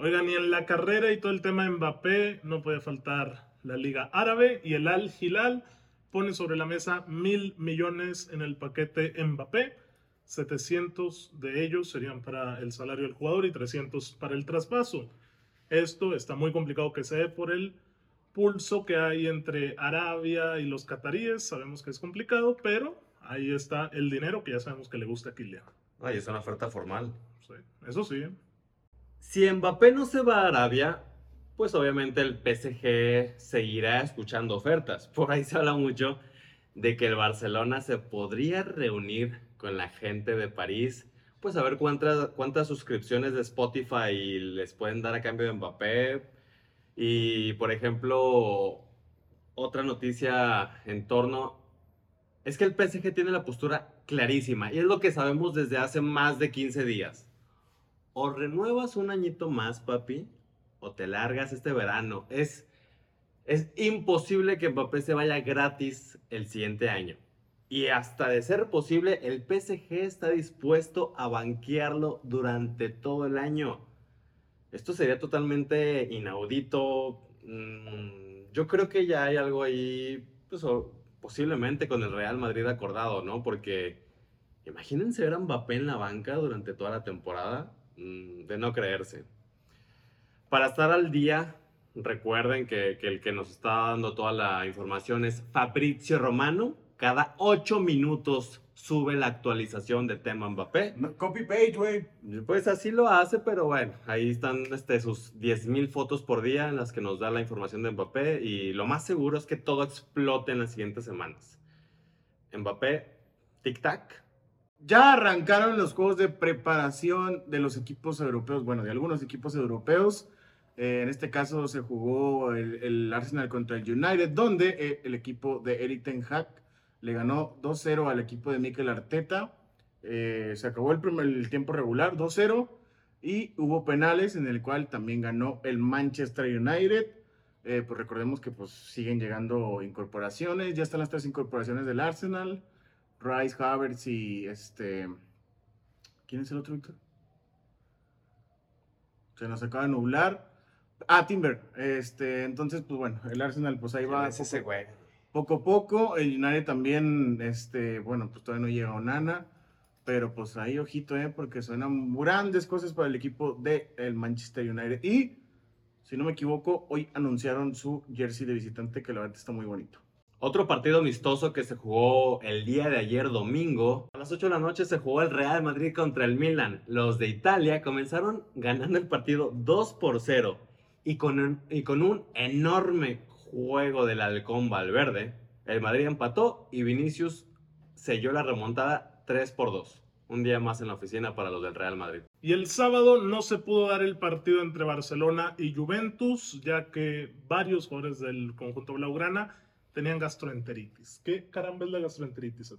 Oigan, y en la carrera y todo el tema de Mbappé, no puede faltar la Liga Árabe y el Al Hilal pone sobre la mesa mil millones en el paquete Mbappé. 700 de ellos serían para el salario del jugador y 300 para el traspaso. Esto está muy complicado que se dé por el pulso que hay entre Arabia y los cataríes. Sabemos que es complicado, pero ahí está el dinero que ya sabemos que le gusta a Kylian. Ay, es una oferta formal. Sí, eso sí. Si Mbappé no se va a Arabia, pues obviamente el PSG seguirá escuchando ofertas. Por ahí se habla mucho de que el Barcelona se podría reunir con la gente de París, pues a ver cuántas, cuántas suscripciones de Spotify les pueden dar a cambio de Mbappé. Y por ejemplo, otra noticia en torno es que el PSG tiene la postura clarísima y es lo que sabemos desde hace más de 15 días. O renuevas un añito más, papi, o te largas este verano. Es, es imposible que Mbappé se vaya gratis el siguiente año. Y hasta de ser posible, el PSG está dispuesto a banquearlo durante todo el año. Esto sería totalmente inaudito. Mm, yo creo que ya hay algo ahí, pues, posiblemente con el Real Madrid acordado, ¿no? Porque imagínense ver a Mbappé en la banca durante toda la temporada, de no creerse. Para estar al día, recuerden que, que el que nos está dando toda la información es Fabrizio Romano, cada 8 minutos sube la actualización de tema Mbappé. copy page, güey. Pues así lo hace, pero bueno, ahí están este, sus 10.000 fotos por día en las que nos da la información de Mbappé y lo más seguro es que todo explote en las siguientes semanas. Mbappé, tic-tac. Ya arrancaron los juegos de preparación de los equipos europeos, bueno, de algunos equipos europeos. Eh, en este caso se jugó el, Arsenal contra el United, donde eh, el equipo de Eric Ten Hag le ganó 2-0 al equipo de Mikel Arteta. Eh, se acabó el, primer, tiempo regular, 2-0. Y hubo penales en el cual también ganó el Manchester United. Pues recordemos que pues siguen llegando incorporaciones. Ya están las tres incorporaciones del Arsenal. Rice, Havertz y este... ¿Quién es el otro, Víctor? Se nos acaba de nublar. Ah, Timber. Este, entonces, pues bueno, el Arsenal pues ahí va. Es ese güey poco a poco. El United también, este, bueno, pues todavía no llega Onana. Pero pues ahí, ojito, ¿eh? Porque suenan grandes cosas para el equipo del el Manchester United. Y, si no me equivoco, hoy anunciaron su jersey de visitante, que la verdad está muy bonito. Otro partido amistoso que se jugó el día de ayer domingo. A las 8 de la noche se jugó el Real Madrid contra el Milan. Los de Italia comenzaron ganando el partido 2 por 0. Y con, y con un enorme juego del halcón Valverde, el Madrid empató y Vinicius selló la remontada 3 por 2. Un día más en la oficina para los del Real Madrid. Y el sábado no se pudo dar el partido entre Barcelona y Juventus, ya que varios jugadores del conjunto blaugrana tenían gastroenteritis. ¿Qué caramba es la gastroenteritis,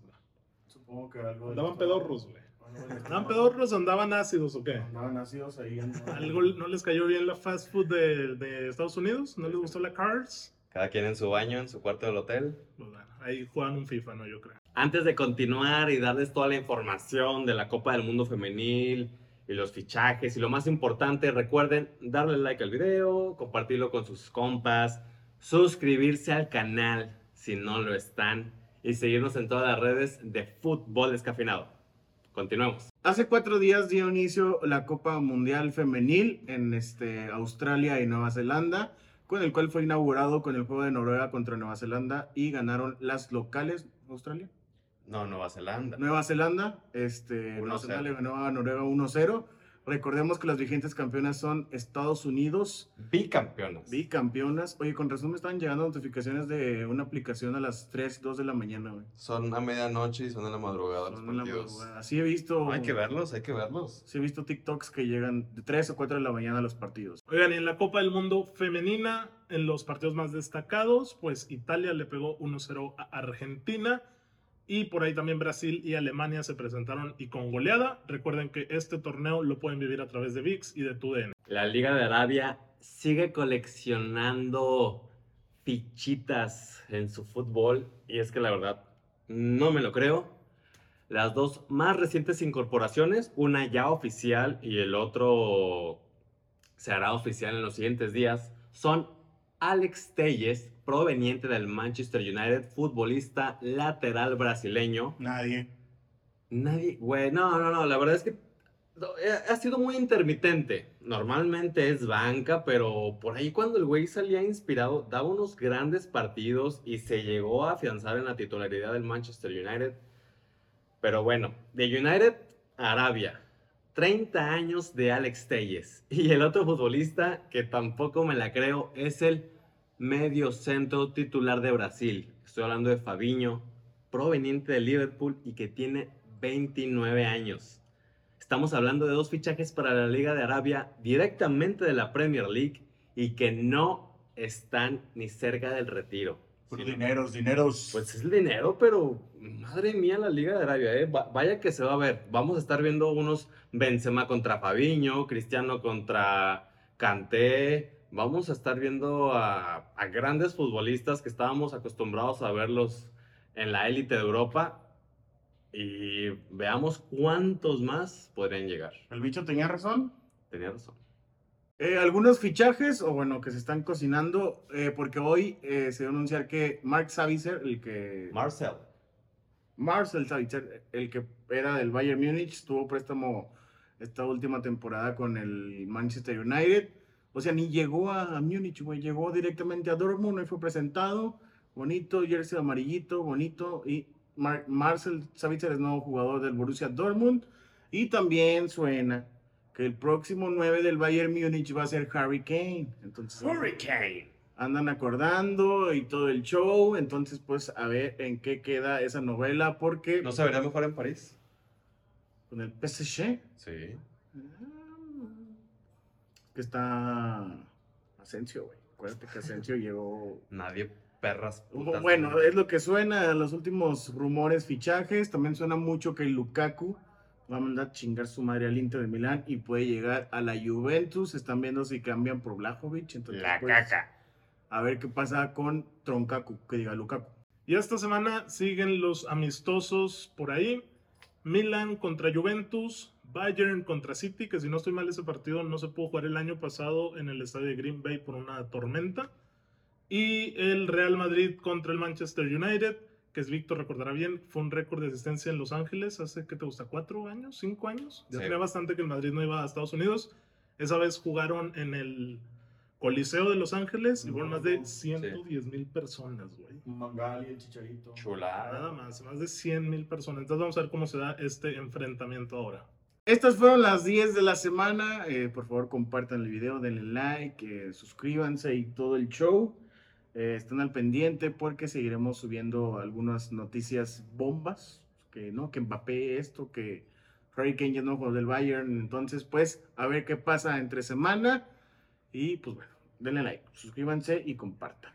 Supongo que algo. Andaban pedorros, güey. ¿Andaban pedorros andaban ácidos o qué? Andaban ácidos ahí. ¿Algo no les cayó bien la fast food de, de Estados Unidos? ¿No les gustó la Cars? Cada quien en su baño, en su cuarto del hotel. Pues ahí juegan un FIFA, ¿no? Yo creo. Antes de continuar y darles toda la información de la Copa del Mundo Femenil y los fichajes y lo más importante, recuerden darle like al video, compartirlo con sus compas, suscribirse al canal si no lo están y seguirnos en todas las redes de Fútbol Descafinado. Continuemos. Hace cuatro días dio inicio la Copa Mundial Femenil en este, Australia y Nueva Zelanda con el cual fue inaugurado con el juego de Noruega contra Nueva Zelanda y ganaron las locales Australia. No, Nueva Zelanda. Nueva Zelanda, este, Nueva Zelanda le ganó a Noruega 1-0. Recordemos que las vigentes campeonas son Estados Unidos. Bicampeonas. Bicampeonas. Oye, con razón me están llegando notificaciones de una aplicación a las 3, 2 de la mañana, güey. Son a medianoche y son en la madrugada los partidos. Así he visto. Hay que verlos, hay que verlos. Sí he visto TikToks que llegan de 3 o 4 de la mañana a los partidos. Oigan, y en la Copa del Mundo femenina, en los partidos más destacados, pues Italia le pegó 1-0 a Argentina. Y por ahí también Brasil y Alemania se presentaron y con goleada. Recuerden que este torneo lo pueden vivir a través de VIX y de TUDN. La Liga de Arabia sigue coleccionando fichitas en su fútbol y es que la verdad no me lo creo. Las dos más recientes incorporaciones, una ya oficial y el otro se hará oficial en los siguientes días, son Alex Telles, proveniente del Manchester United, futbolista lateral brasileño. Nadie. Nadie, güey, no, no, no, la verdad es que eh, ha sido muy intermitente. Normalmente es banca, pero por ahí cuando el güey salía inspirado, daba unos grandes partidos y se llegó a afianzar en la titularidad del Manchester United. Pero bueno, de United a Arabia. 30 años de Alex Telles. Y el otro futbolista que tampoco me la creo es el medio centro titular de Brasil. Estoy hablando de Fabiño, proveniente de Liverpool y que tiene 29 años. Estamos hablando de dos fichajes para la Liga de Arabia directamente de la Premier League y que no están ni cerca del retiro. Por Sino- dineros, dineros. Pues es el dinero, pero madre mía la Liga de Arabia, ¿eh? Va- vaya que se va a ver. Vamos a estar viendo unos Benzema contra Fabiño, Cristiano contra Kanté. Vamos a estar viendo a, a grandes futbolistas que estábamos acostumbrados a verlos en la élite de Europa. Y veamos cuántos más podrían llegar. El bicho tenía razón. Tenía razón. Eh, algunos fichajes, o bueno, que se están cocinando, eh, porque hoy eh, se dio a anunciar que Mark Savitzer, el que... Marcel. Marcel Savitzer, el que era del Bayern Múnich, tuvo préstamo esta última temporada con el Manchester United. O sea, ni llegó a, a Múnich, güey, llegó directamente a Dortmund, ahí fue presentado, bonito, jersey amarillito, bonito, y Mar- Marcel Savitzer es nuevo jugador del Borussia Dortmund, y también suena que el próximo 9 del Bayern Múnich va a ser Harry Kane. Entonces, Hurricane. andan acordando y todo el show. Entonces, pues, a ver en qué queda esa novela, porque ¿No se vería mejor en París? con el PSG, Sí. que está Asensio, güey. Acuérdate que Asensio llegó. Nadie perras. putas, Bueno, ¿no? es lo que suena los últimos rumores, fichajes. También suena mucho que Lukaku va a mandar a chingar su madre al Inter de Milán y puede llegar a la Juventus. Están viendo si cambian por Blajovic. Entonces, La pues, caca. A ver qué pasa con Troncacu, que diga Lukaku. Y esta semana siguen los amistosos por ahí. Milan contra Juventus, Bayern contra City, que si no estoy mal ese partido no se pudo jugar el año pasado en el estadio de Green Bay por una tormenta. Y el Real Madrid contra el Manchester United, que es Víctor recordará bien, fue un récord de asistencia en Los Ángeles hace, ¿qué te gusta? ¿Cuatro años? ¿Cinco años? Ya Sí. tenía bastante que el Madrid no iba a Estados Unidos. Esa vez jugaron en el Coliseo de Los Ángeles y fueron más de 110 mil personas, güey. Mangali, el chicharito. Nada Chulada. más, más de 100 mil personas. Entonces vamos a ver cómo se da este enfrentamiento ahora. Estas fueron las 10 de la semana. Eh, por favor, compartan el video, denle like, eh, suscríbanse y todo el show. Eh, estén al pendiente porque seguiremos subiendo algunas noticias bombas. Que no, que Mbappé esto, que Harry Kane ya no jugó del Bayern. Entonces, pues, a ver qué pasa entre semana. Y pues bueno, denle like, suscríbanse y compartan.